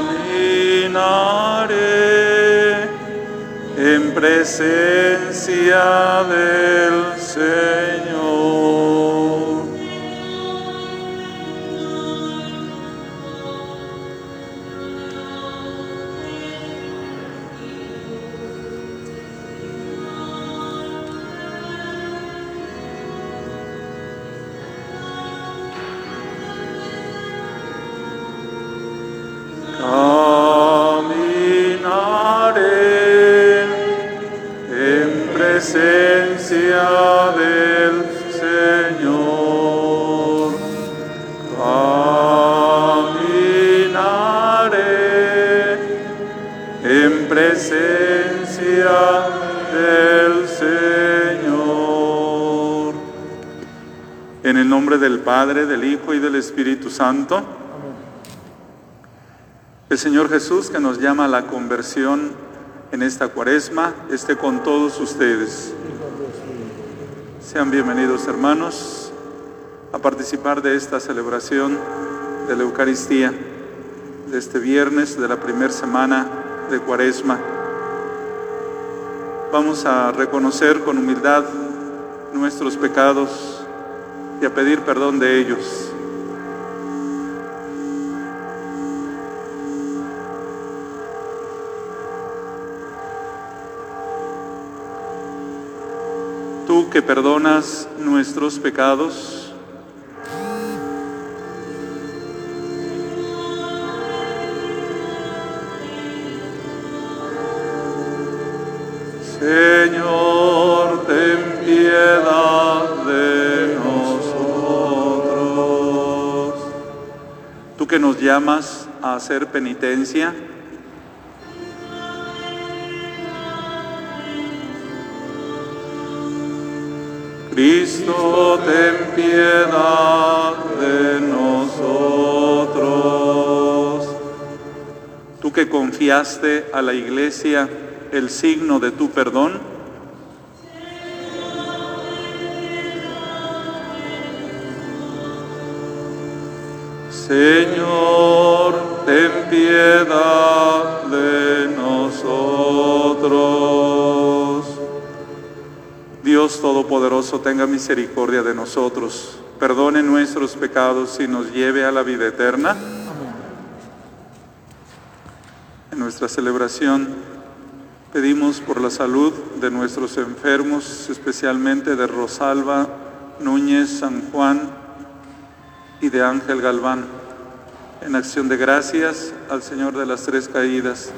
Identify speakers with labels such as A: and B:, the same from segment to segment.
A: Caminaré en presencia En el nombre del Padre, del Hijo y del Espíritu Santo. El Señor Jesús que nos llama a la conversión en esta cuaresma esté con todos ustedes. Sean bienvenidos hermanos a participar de esta celebración de la Eucaristía de este viernes de la primera semana de cuaresma. Vamos a reconocer con humildad nuestros pecados y a pedir perdón de ellos. Tú que perdonas nuestros pecados, llamas a hacer penitencia, Cristo, ten piedad de nosotros. Tú que confiaste a la iglesia el signo de tu perdón, Señor, ten piedad de nosotros. Dios Todopoderoso, tenga misericordia de nosotros, perdone nuestros pecados y nos lleve a la vida eterna. En nuestra celebración pedimos por la salud de nuestros enfermos, especialmente de Rosalba Núñez San Juan y de Ángel Galván. En acción de gracias al Señor de las Tres Caídas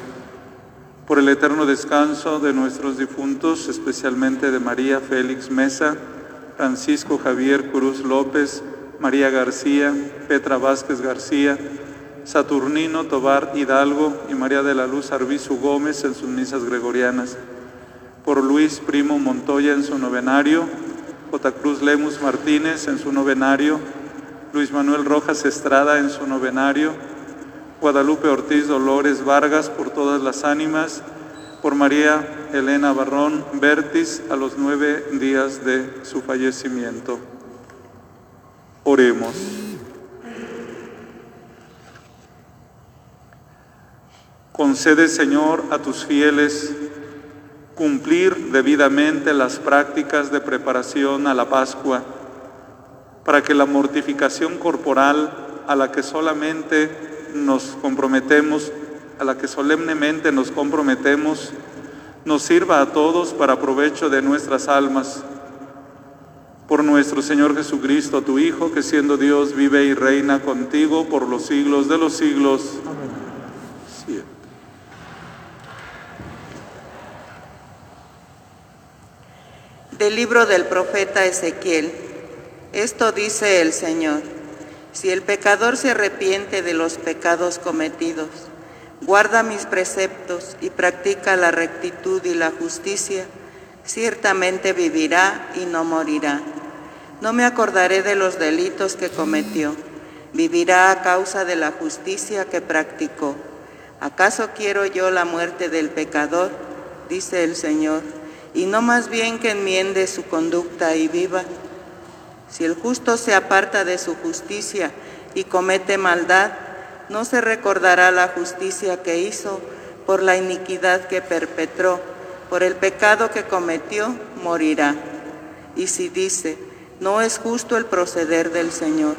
A: por el eterno descanso de nuestros difuntos, especialmente de María Félix Mesa, Francisco Javier Cruz López, María García, Petra Vázquez García, Saturnino Tobar Hidalgo y María de la Luz Arbizu Gómez en sus misas gregorianas, por Luis Primo Montoya en su novenario, J. Cruz Lemus Martínez en su novenario, Luis Manuel Rojas Estrada en su novenario, Guadalupe Ortiz Dolores Vargas por todas las ánimas, por María Elena Barrón Bertis a los nueve días de su fallecimiento. Oremos. Concede, Señor, a tus fieles cumplir debidamente las prácticas de preparación a la Pascua, para que la mortificación corporal a la que solamente nos comprometemos, a la que solemnemente nos comprometemos, nos sirva a todos para provecho de nuestras almas. Por nuestro Señor Jesucristo, tu Hijo, que siendo Dios vive y reina contigo por los siglos de los siglos. Sí.
B: Del libro del profeta Ezequiel. Esto dice el Señor. Si el pecador se arrepiente de los pecados cometidos, guarda mis preceptos y practica la rectitud y la justicia, ciertamente vivirá y no morirá. No me acordaré de los delitos que cometió, vivirá a causa de la justicia que practicó. ¿Acaso quiero yo la muerte del pecador? dice el Señor, y no más bien que enmiende su conducta y viva. Si el justo se aparta de su justicia y comete maldad, no se recordará la justicia que hizo por la iniquidad que perpetró, por el pecado que cometió, morirá. Y si dice, no es justo el proceder del Señor,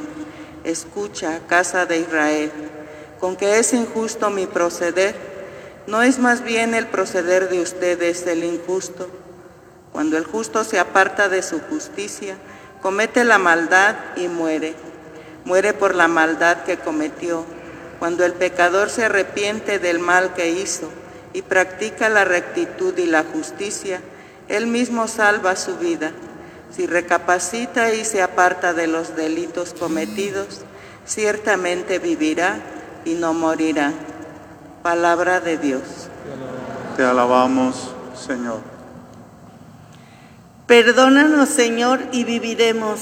B: escucha, casa de Israel, con que es injusto mi proceder, ¿no es más bien el proceder de ustedes el injusto? Cuando el justo se aparta de su justicia, comete la maldad y muere. Muere por la maldad que cometió. Cuando el pecador se arrepiente del mal que hizo y practica la rectitud y la justicia, él mismo salva su vida. Si recapacita y se aparta de los delitos cometidos, ciertamente vivirá y no morirá. Palabra de Dios.
A: Te alabamos, Señor.
C: Perdónanos, Señor, y viviremos.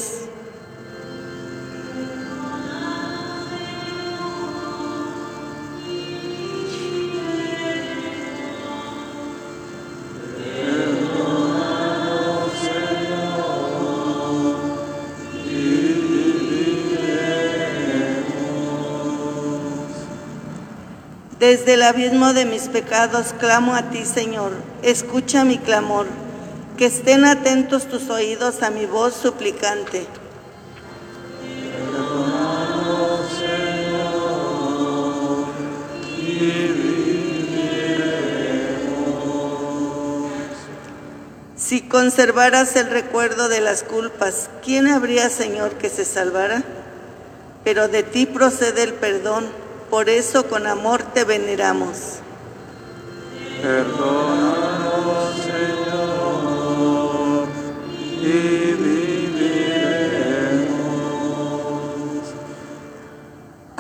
C: Desde el abismo de mis pecados clamo a ti, Señor. Escucha mi clamor que estén atentos tus oídos a mi voz suplicante. Si conservaras el recuerdo de las culpas, ¿quién habría, Señor, que se salvara? Pero de ti procede el perdón, por eso con amor te veneramos.
A: Perdónanos,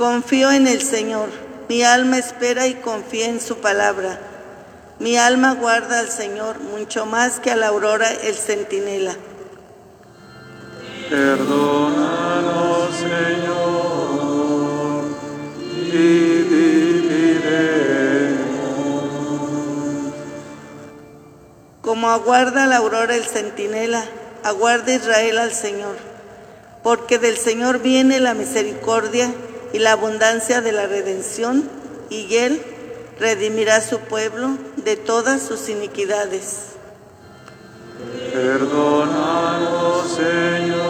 C: Confío en el Señor, mi alma espera y confía en su palabra. Mi alma guarda al Señor mucho más que a la aurora el centinela.
A: Perdónanos, Señor, y viviremos.
C: Como aguarda la aurora el centinela, aguarda Israel al Señor, porque del Señor viene la misericordia y la abundancia de la redención, y Él redimirá su pueblo de todas sus iniquidades.
A: Perdónanos, Señor,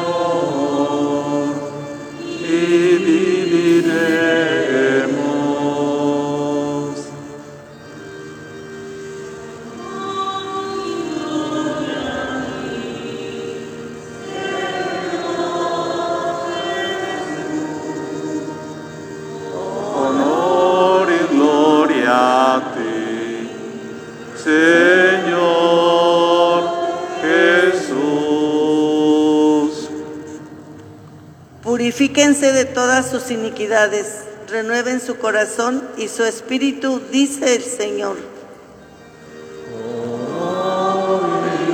C: Purifíquense de todas sus iniquidades, renueven su corazón y su espíritu, dice el Señor.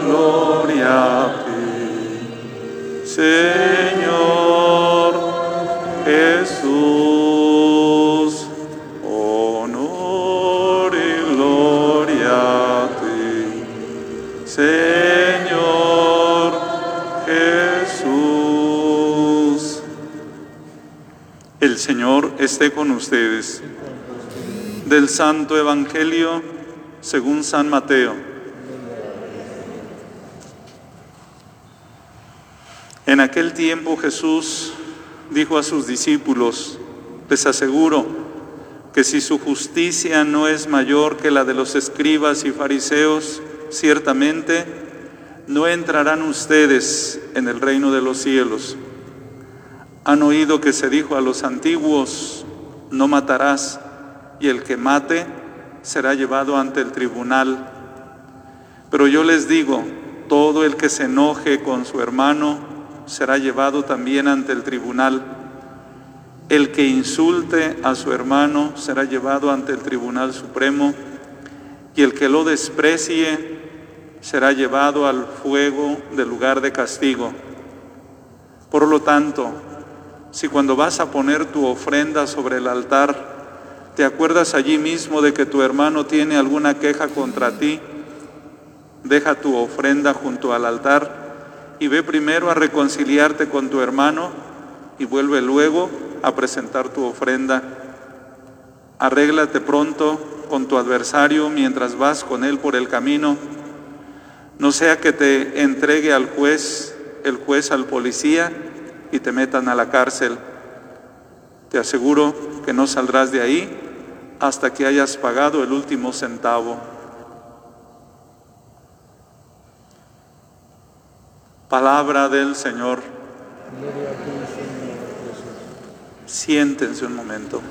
A: gloria a ti, Señor Jesús. El Señor esté con ustedes. Del Santo Evangelio según San Mateo. En aquel tiempo Jesús dijo a sus discípulos, les aseguro que si su justicia no es mayor que la de los escribas y fariseos, ciertamente no entrarán ustedes en el reino de los cielos. Han oído que se dijo a los antiguos, no matarás, y el que mate será llevado ante el tribunal. Pero yo les digo, todo el que se enoje con su hermano será llevado también ante el tribunal. El que insulte a su hermano será llevado ante el Tribunal Supremo y el que lo desprecie será llevado al fuego del lugar de castigo. Por lo tanto, si cuando vas a poner tu ofrenda sobre el altar, te acuerdas allí mismo de que tu hermano tiene alguna queja contra ti, deja tu ofrenda junto al altar y ve primero a reconciliarte con tu hermano y vuelve luego a presentar tu ofrenda. Arréglate pronto con tu adversario mientras vas con él por el camino. No sea que te entregue al juez, el juez al policía y te metan a la cárcel. Te aseguro que no saldrás de ahí hasta que hayas pagado el último centavo. Palabra del Señor. Siéntense un momento.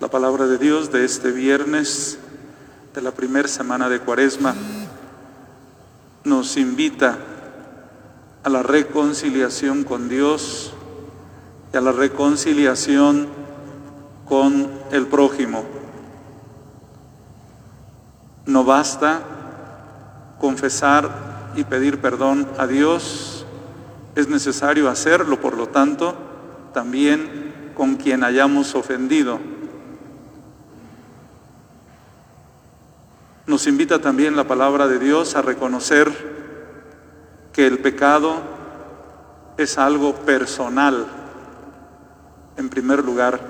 A: La palabra de Dios de este viernes de la primera semana de Cuaresma nos invita a la reconciliación con Dios y a la reconciliación con el prójimo. No basta confesar y pedir perdón a Dios, es necesario hacerlo, por lo tanto, también con quien hayamos ofendido. Nos invita también la palabra de Dios a reconocer que el pecado es algo personal, en primer lugar.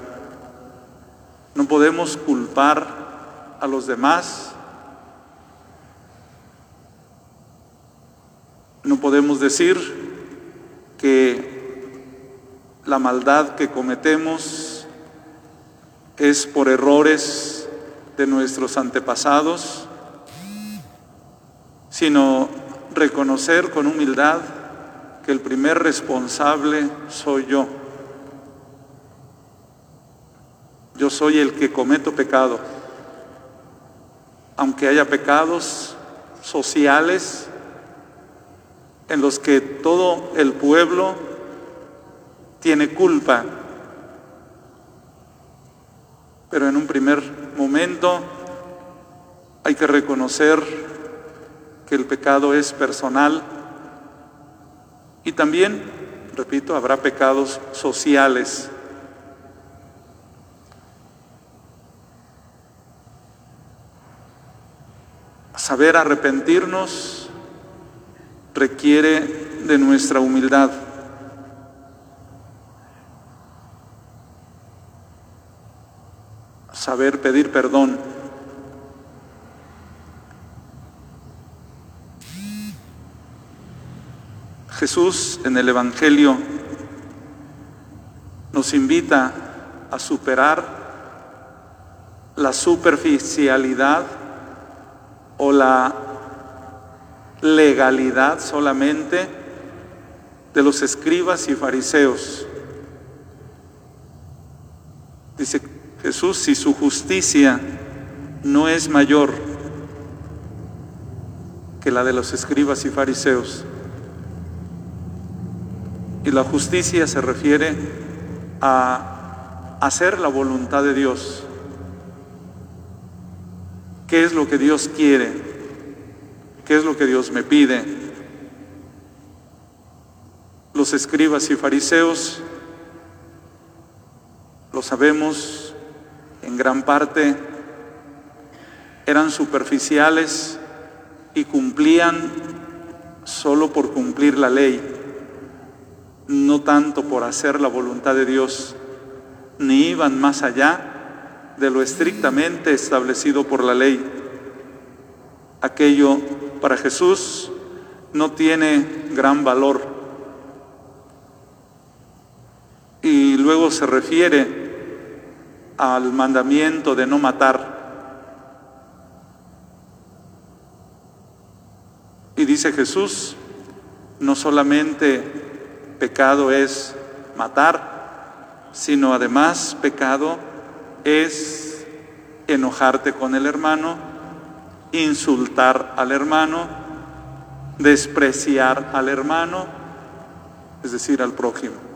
A: No podemos culpar a los demás. No podemos decir que la maldad que cometemos es por errores de nuestros antepasados, sino reconocer con humildad que el primer responsable soy yo. Yo soy el que cometo pecado. Aunque haya pecados sociales en los que todo el pueblo tiene culpa. Pero en un primer momento hay que reconocer que el pecado es personal y también, repito, habrá pecados sociales. Saber arrepentirnos requiere de nuestra humildad. Saber pedir perdón. Jesús en el Evangelio nos invita a superar la superficialidad o la legalidad solamente de los escribas y fariseos. Dice Jesús, si su justicia no es mayor que la de los escribas y fariseos, y la justicia se refiere a hacer la voluntad de Dios. ¿Qué es lo que Dios quiere? ¿Qué es lo que Dios me pide? Los escribas y fariseos, lo sabemos, en gran parte eran superficiales y cumplían solo por cumplir la ley no tanto por hacer la voluntad de Dios, ni iban más allá de lo estrictamente establecido por la ley. Aquello para Jesús no tiene gran valor. Y luego se refiere al mandamiento de no matar. Y dice Jesús, no solamente pecado es matar, sino además pecado es enojarte con el hermano, insultar al hermano, despreciar al hermano, es decir, al prójimo.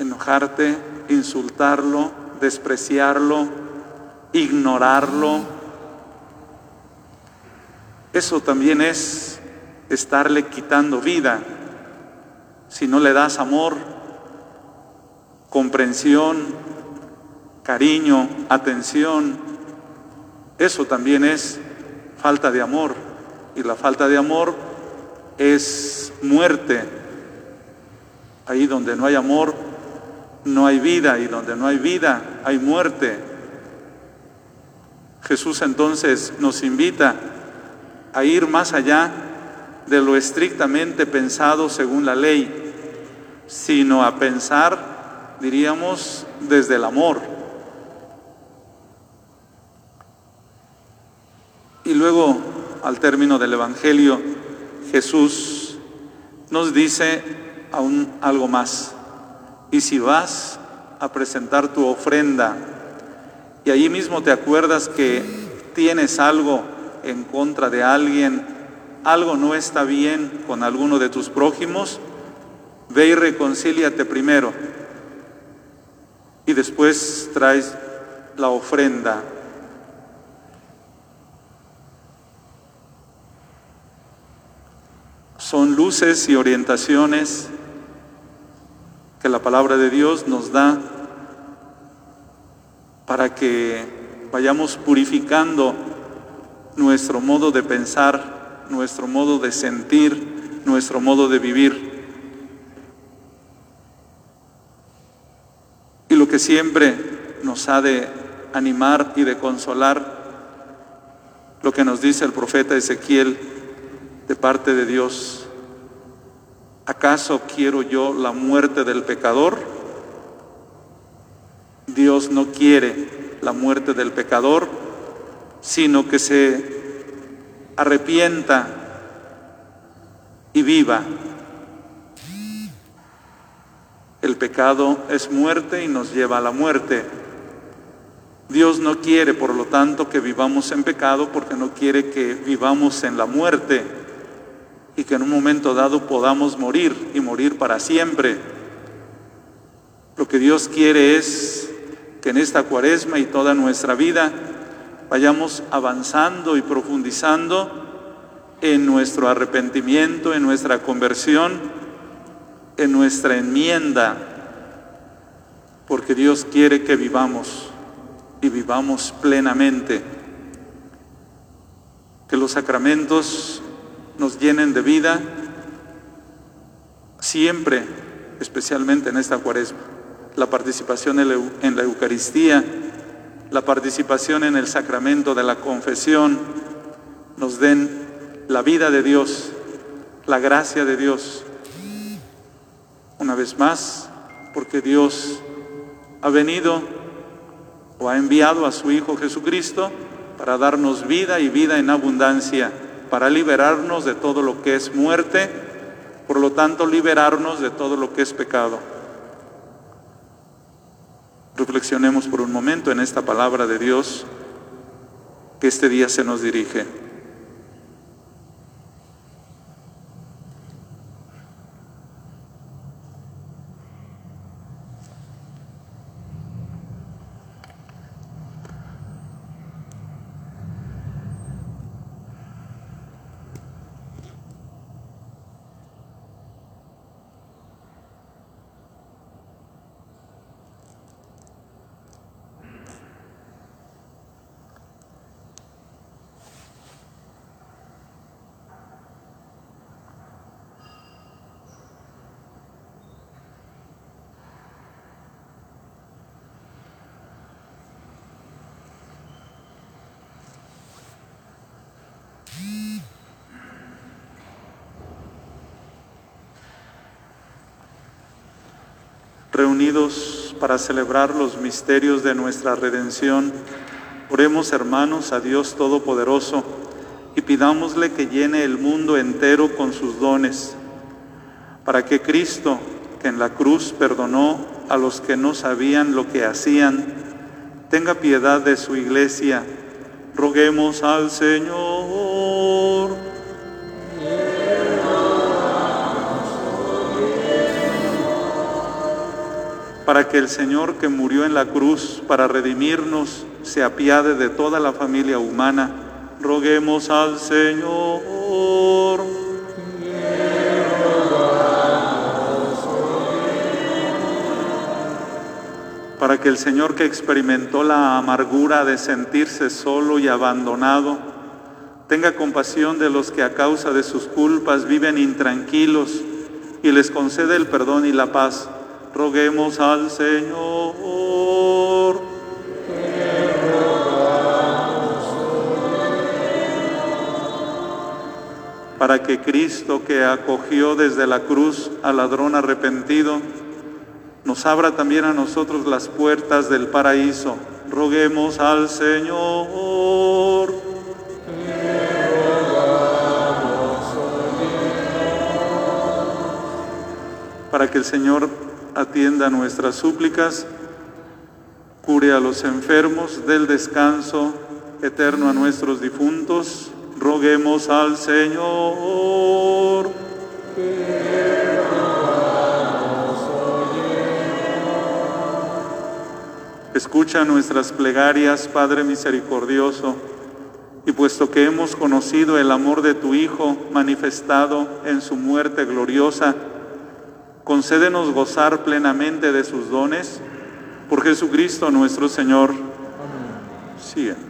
A: Enojarte, insultarlo, despreciarlo, ignorarlo. Eso también es estarle quitando vida si no le das amor, comprensión, cariño, atención. Eso también es falta de amor. y la falta de amor es muerte. Ahí donde no hay amor, no hay vida y donde no hay vida, hay muerte. Jesús entonces nos invita a ir más allá de lo estrictamente pensado según la ley, sino a pensar, diríamos, desde el amor. Y luego, al término del Evangelio, Jesús nos dice aún algo más. Y si vas a presentar tu ofrenda y allí mismo te acuerdas que tienes algo en contra de alguien, algo no está bien con alguno de tus prójimos, ve y reconcíliate primero y después traes la ofrenda. Son luces y orientaciones que la palabra de Dios nos da para que vayamos purificando nuestro modo de pensar, nuestro modo de sentir, nuestro modo de vivir. Y lo que siempre nos ha de animar y de consolar, lo que nos dice el profeta Ezequiel de parte de Dios. ¿Acaso quiero yo la muerte del pecador? Dios no quiere la muerte del pecador, sino que se arrepienta y viva. El pecado es muerte y nos lleva a la muerte. Dios no quiere, por lo tanto, que vivamos en pecado porque no quiere que vivamos en la muerte y que en un momento dado podamos morir y morir para siempre. Lo que Dios quiere es que en esta cuaresma y toda nuestra vida vayamos avanzando y profundizando en nuestro arrepentimiento, en nuestra conversión, en nuestra enmienda, porque Dios quiere que vivamos y vivamos plenamente, que los sacramentos nos llenen de vida siempre, especialmente en esta cuaresma. La participación en la Eucaristía, la participación en el sacramento de la confesión, nos den la vida de Dios, la gracia de Dios. Una vez más, porque Dios ha venido o ha enviado a su Hijo Jesucristo para darnos vida y vida en abundancia para liberarnos de todo lo que es muerte, por lo tanto liberarnos de todo lo que es pecado. Reflexionemos por un momento en esta palabra de Dios que este día se nos dirige. Reunidos para celebrar los misterios de nuestra redención, oremos hermanos a Dios Todopoderoso y pidámosle que llene el mundo entero con sus dones, para que Cristo, que en la cruz perdonó a los que no sabían lo que hacían, tenga piedad de su iglesia. Roguemos al Señor. Para que el Señor que murió en la cruz para redimirnos se apiade de toda la familia humana. Roguemos al Señor. Para que el Señor que experimentó la amargura de sentirse solo y abandonado, Tenga compasión de los que a causa de sus culpas viven intranquilos y les concede el perdón y la paz. Roguemos al Señor. Para que Cristo, que acogió desde la cruz al ladrón arrepentido, nos abra también a nosotros las puertas del paraíso. Roguemos al Señor. Para que el Señor atienda nuestras súplicas, cure a los enfermos, del descanso eterno a nuestros difuntos, roguemos al Señor. Escucha nuestras plegarias, Padre misericordioso, y puesto que hemos conocido el amor de tu Hijo manifestado en su muerte gloriosa, concédenos gozar plenamente de sus dones por Jesucristo nuestro Señor. Amén. Señor,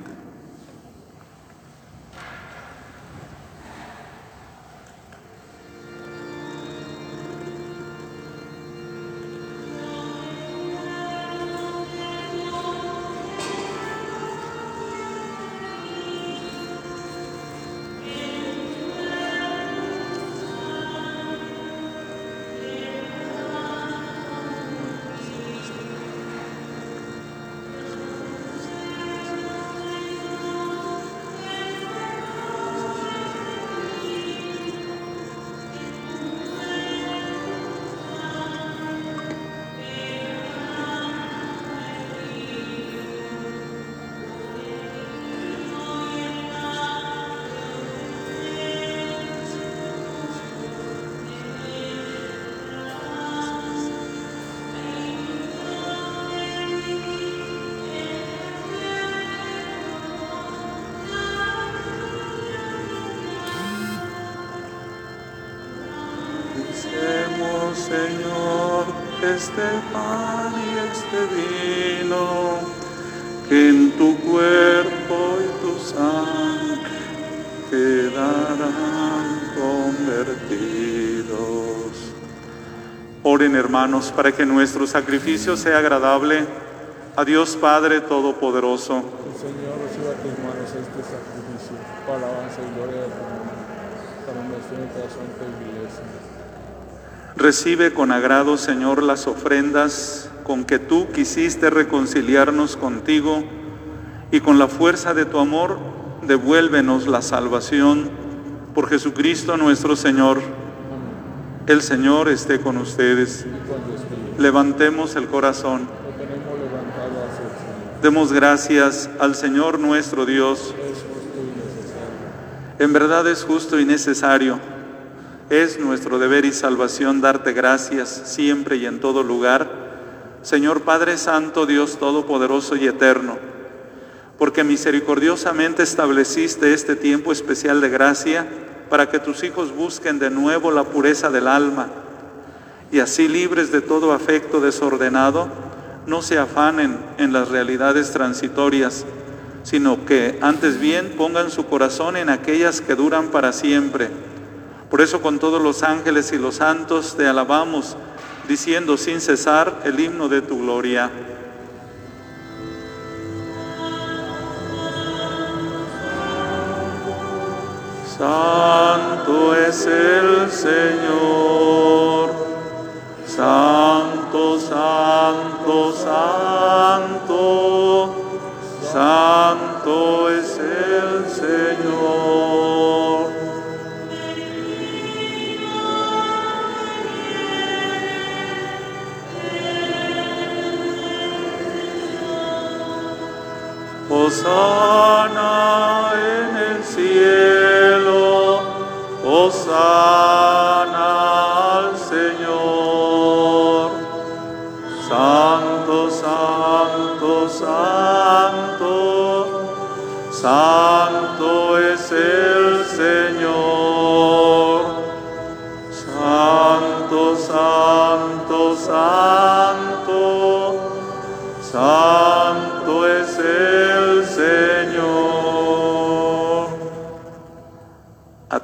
A: este pan y este vino, que en tu cuerpo y tu sangre quedarán convertidos. Oren hermanos para que nuestro sacrificio sea agradable a Dios Padre Todopoderoso.
D: El Señor reciba tus manos este sacrificio para alabanza y gloria de tu nombre, para nuestra santa iglesia.
A: Recibe con agrado, Señor, las ofrendas con que tú quisiste reconciliarnos contigo y con la fuerza de tu amor devuélvenos la salvación por Jesucristo nuestro Señor. El Señor esté con ustedes. Levantemos el corazón. Demos gracias al Señor nuestro Dios. En verdad es justo y necesario es nuestro deber y salvación darte gracias siempre y en todo lugar, Señor Padre Santo, Dios Todopoderoso y Eterno, porque misericordiosamente estableciste este tiempo especial de gracia para que tus hijos busquen de nuevo la pureza del alma y así libres de todo afecto desordenado, no se afanen en las realidades transitorias, sino que antes bien pongan su corazón en aquellas que duran para siempre por eso con todos los ángeles y los santos te alabamos, diciendo sin cesar el himno de tu gloria. Santo es el Señor, santo, santo, santo, santo es 사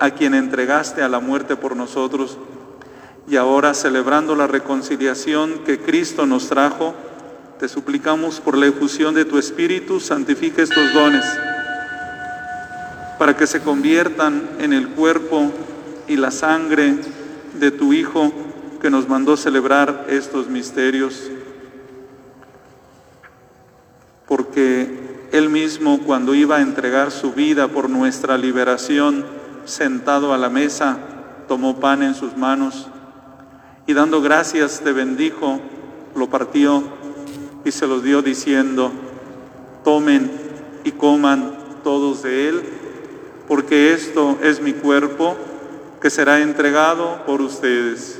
A: a quien entregaste a la muerte por nosotros. Y ahora, celebrando la reconciliación que Cristo nos trajo, te suplicamos por la efusión de tu Espíritu, santifica estos dones, para que se conviertan en el cuerpo y la sangre de tu Hijo que nos mandó celebrar estos misterios. Porque Él mismo, cuando iba a entregar su vida por nuestra liberación, sentado a la mesa, tomó pan en sus manos y dando gracias te bendijo, lo partió y se los dio diciendo, tomen y coman todos de él, porque esto es mi cuerpo que será entregado por ustedes.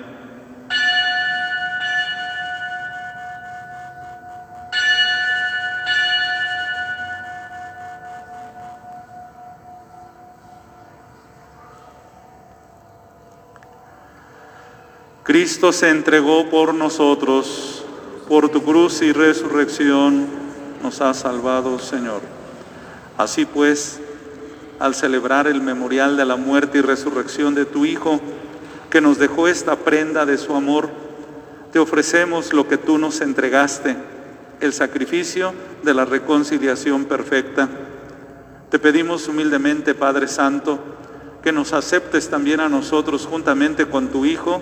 A: Cristo se entregó por nosotros, por tu cruz y resurrección nos ha salvado, Señor. Así pues, al celebrar el memorial de la muerte y resurrección de tu Hijo, que nos dejó esta prenda de su amor, te ofrecemos lo que tú nos entregaste, el sacrificio de la reconciliación perfecta. Te pedimos humildemente, Padre Santo, que nos aceptes también a nosotros juntamente con tu Hijo,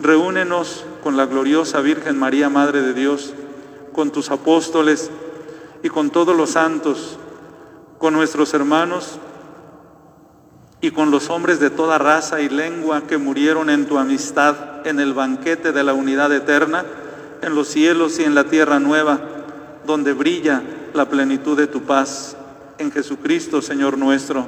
A: reúnenos con la gloriosa Virgen María, Madre de Dios, con tus apóstoles y con todos los santos, con nuestros hermanos y con los hombres de toda raza y lengua que murieron en tu amistad en el banquete de la unidad eterna, en los cielos y en la tierra nueva, donde brilla la plenitud de tu paz, en Jesucristo, Señor nuestro.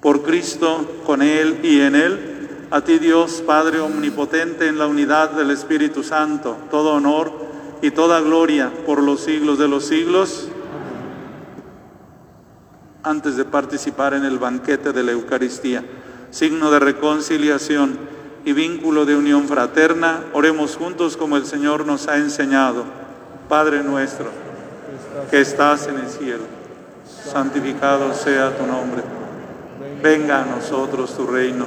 A: Por Cristo, con Él y en Él, a ti Dios, Padre Omnipotente, en la unidad del Espíritu Santo, todo honor y toda gloria por los siglos de los siglos. Antes de participar en el banquete de la Eucaristía, signo de reconciliación y vínculo de unión fraterna, oremos juntos como el Señor nos ha enseñado. Padre nuestro, que estás en el cielo, santificado sea tu nombre. Venga a nosotros tu reino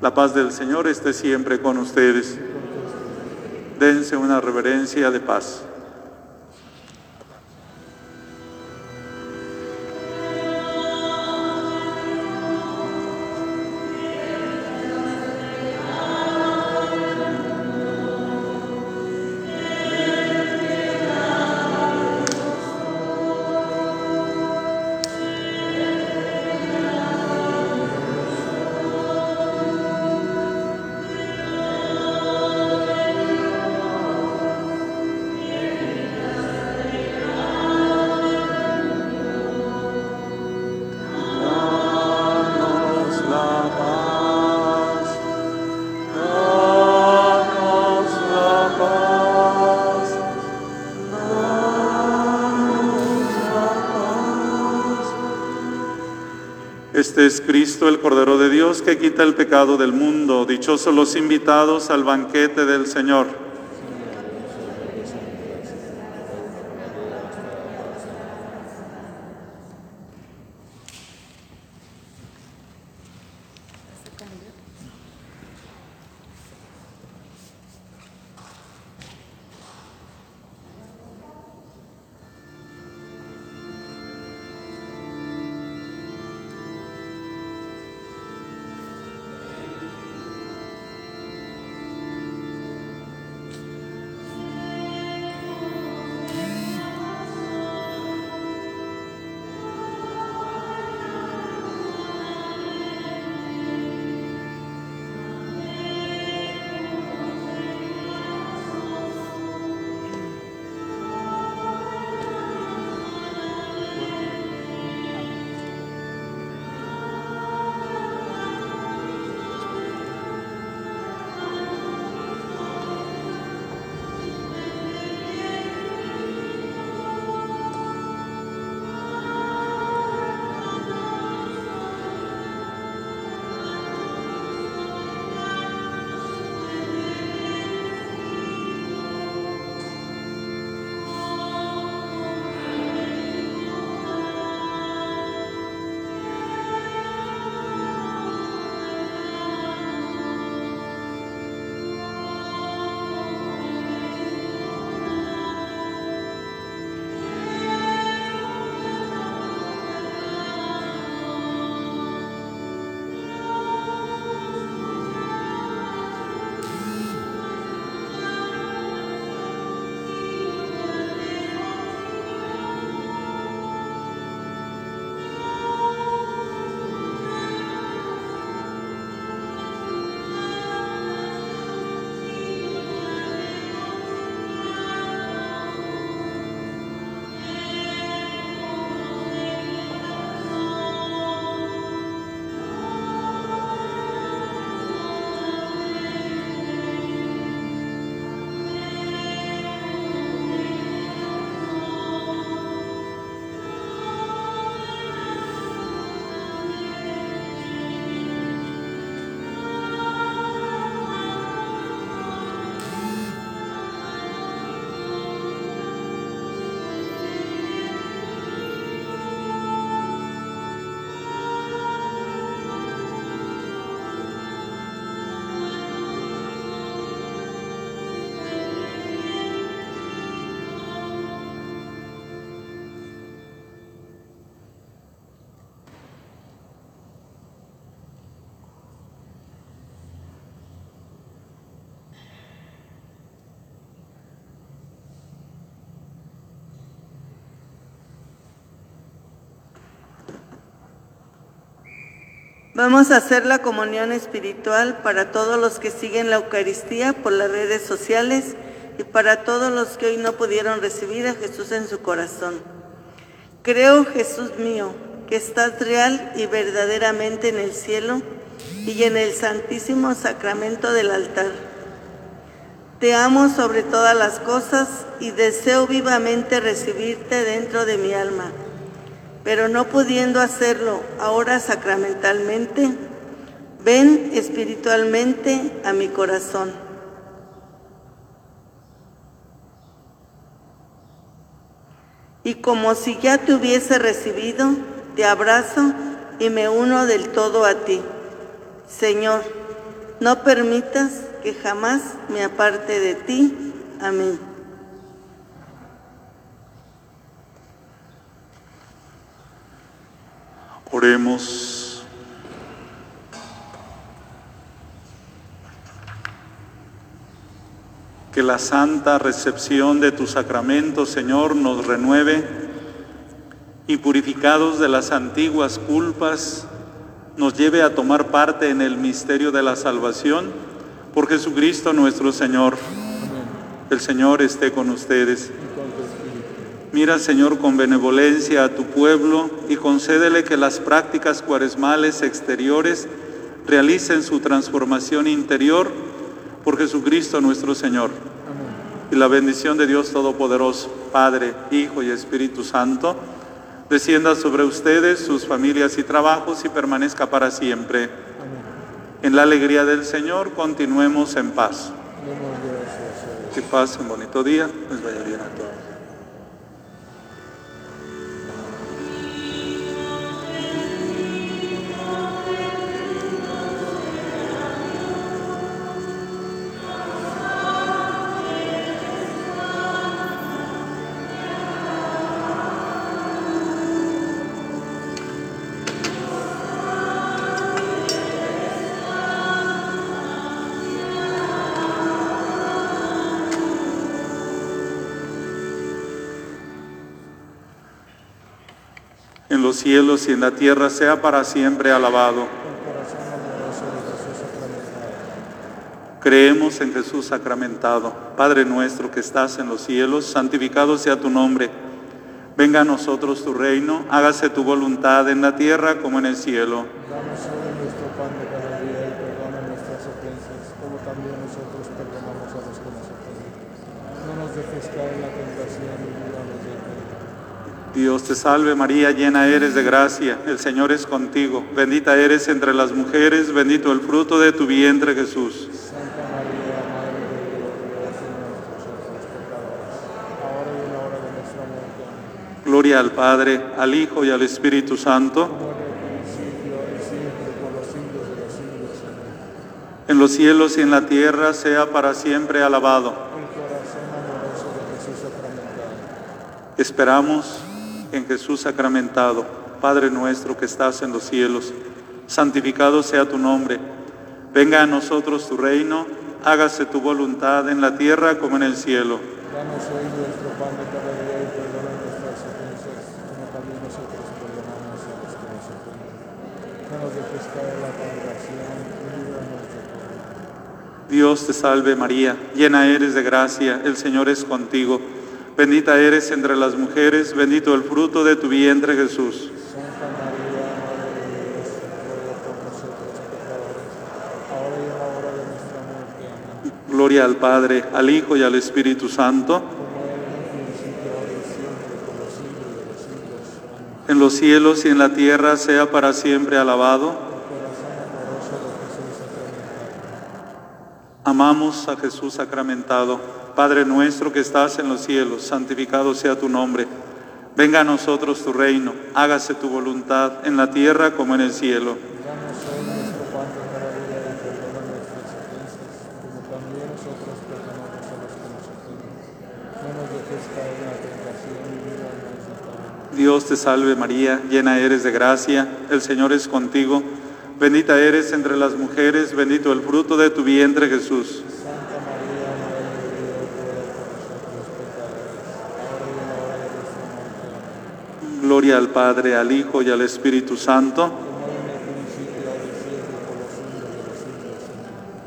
A: La paz del Señor esté siempre con ustedes. Dense una reverencia de paz. Este es Cristo, el Cordero de Dios, que quita el pecado del mundo. Dichosos los invitados al banquete del Señor.
C: Vamos a hacer la comunión espiritual para todos los que siguen la Eucaristía por las redes sociales y para todos los que hoy no pudieron recibir a Jesús en su corazón. Creo, Jesús mío, que estás real y verdaderamente en el cielo y en el santísimo sacramento del altar. Te amo sobre todas las cosas y deseo vivamente recibirte dentro de mi alma pero no pudiendo hacerlo ahora sacramentalmente, ven espiritualmente a mi corazón. Y como si ya te hubiese recibido, te abrazo y me uno del todo a ti. Señor, no permitas que jamás me aparte de ti. Amén.
A: Oremos. Que la santa recepción de tu sacramento, Señor, nos renueve y purificados de las antiguas culpas, nos lleve a tomar parte en el misterio de la salvación por Jesucristo nuestro Señor. El Señor esté con ustedes. Mira, Señor, con benevolencia a tu pueblo y concédele que las prácticas cuaresmales exteriores realicen su transformación interior por Jesucristo nuestro Señor. Y la bendición de Dios Todopoderoso, Padre, Hijo y Espíritu Santo, descienda sobre ustedes, sus familias y trabajos y permanezca para siempre. En la alegría del Señor continuemos en paz. Que pasen bonito día, les vaya bien a todos. Cielos y en la tierra sea para siempre alabado. Creemos en Jesús sacramentado. Padre nuestro que estás en los cielos, santificado sea tu nombre. Venga a nosotros tu reino, hágase tu voluntad en la tierra como en el cielo.
D: Danos hoy nuestro pan de cada día y perdona nuestras ofensas, como también nosotros perdonamos a los que nos ofenden. No nos dejes caer en la tentación y líbranos del mal.
A: Dios te salve María, llena eres de gracia, el Señor es contigo. Bendita eres entre las mujeres, bendito el fruto de tu vientre Jesús. Gloria al Padre, al Hijo y al Espíritu Santo.
D: En los
A: cielos y en la tierra sea para siempre alabado. Esperamos en Jesús sacramentado. Padre nuestro que estás en los cielos, santificado sea tu nombre. Venga a nosotros tu reino, hágase tu voluntad en la tierra como en el cielo.
D: Danos hoy nuestro pan de cada día y perdona nuestras ofensas, como también nosotros perdonamos a los que nos ofenden. No nos dejes caer la tentación líbranos del mal.
A: Dios te salve María, llena eres de gracia, el Señor es contigo. Bendita eres entre las mujeres, bendito el fruto de tu vientre Jesús.
D: Santa María, Madre de Dios, por nosotros pecadores, ahora y en la hora de nuestra muerte. Amén.
A: Gloria al Padre, al Hijo y al Espíritu Santo.
D: En los
A: cielos y en la tierra sea para siempre alabado. Amamos a Jesús sacramentado. Padre nuestro que estás en los cielos, santificado sea tu nombre. Venga a nosotros tu reino, hágase tu voluntad en la tierra como en el cielo. Dios te salve María, llena eres de gracia, el Señor es contigo. Bendita eres entre las mujeres, bendito el fruto de tu vientre Jesús.
D: Santa María, Madre de Dios, ruega por nosotros pecadores, ahora y en la hora de nuestra muerte. Amén.
A: Al Padre, al Hijo y al Espíritu Santo.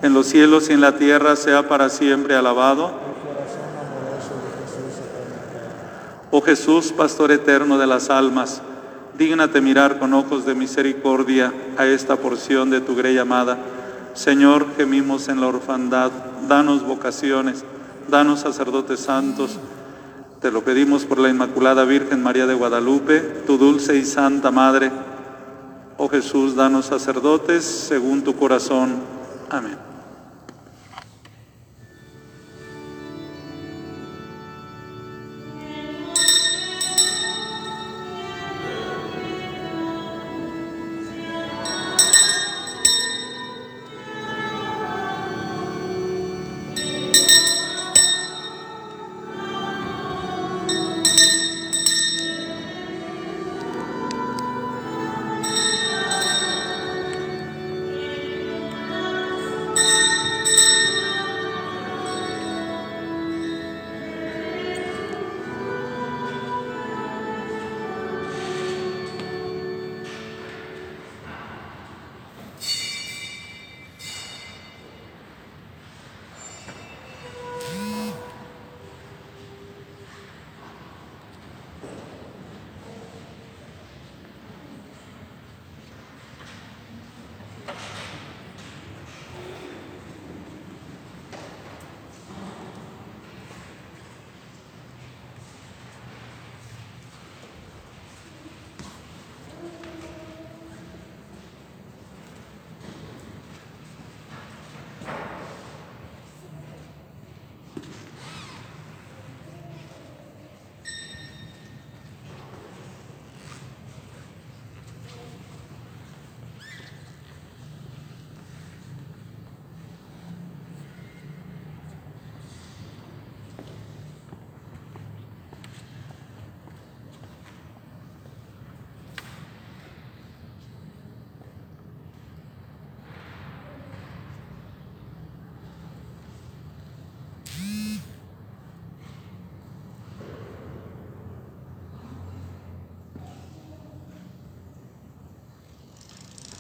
D: En los
A: cielos y en la tierra sea para siempre alabado. Oh Jesús, Pastor eterno de las almas, dígnate mirar con ojos de misericordia a esta porción de tu grey amada. Señor, gemimos en la orfandad, danos vocaciones, danos sacerdotes santos. Te lo pedimos por la Inmaculada Virgen María de Guadalupe, tu dulce y santa Madre. Oh Jesús, danos sacerdotes según tu corazón. Amén.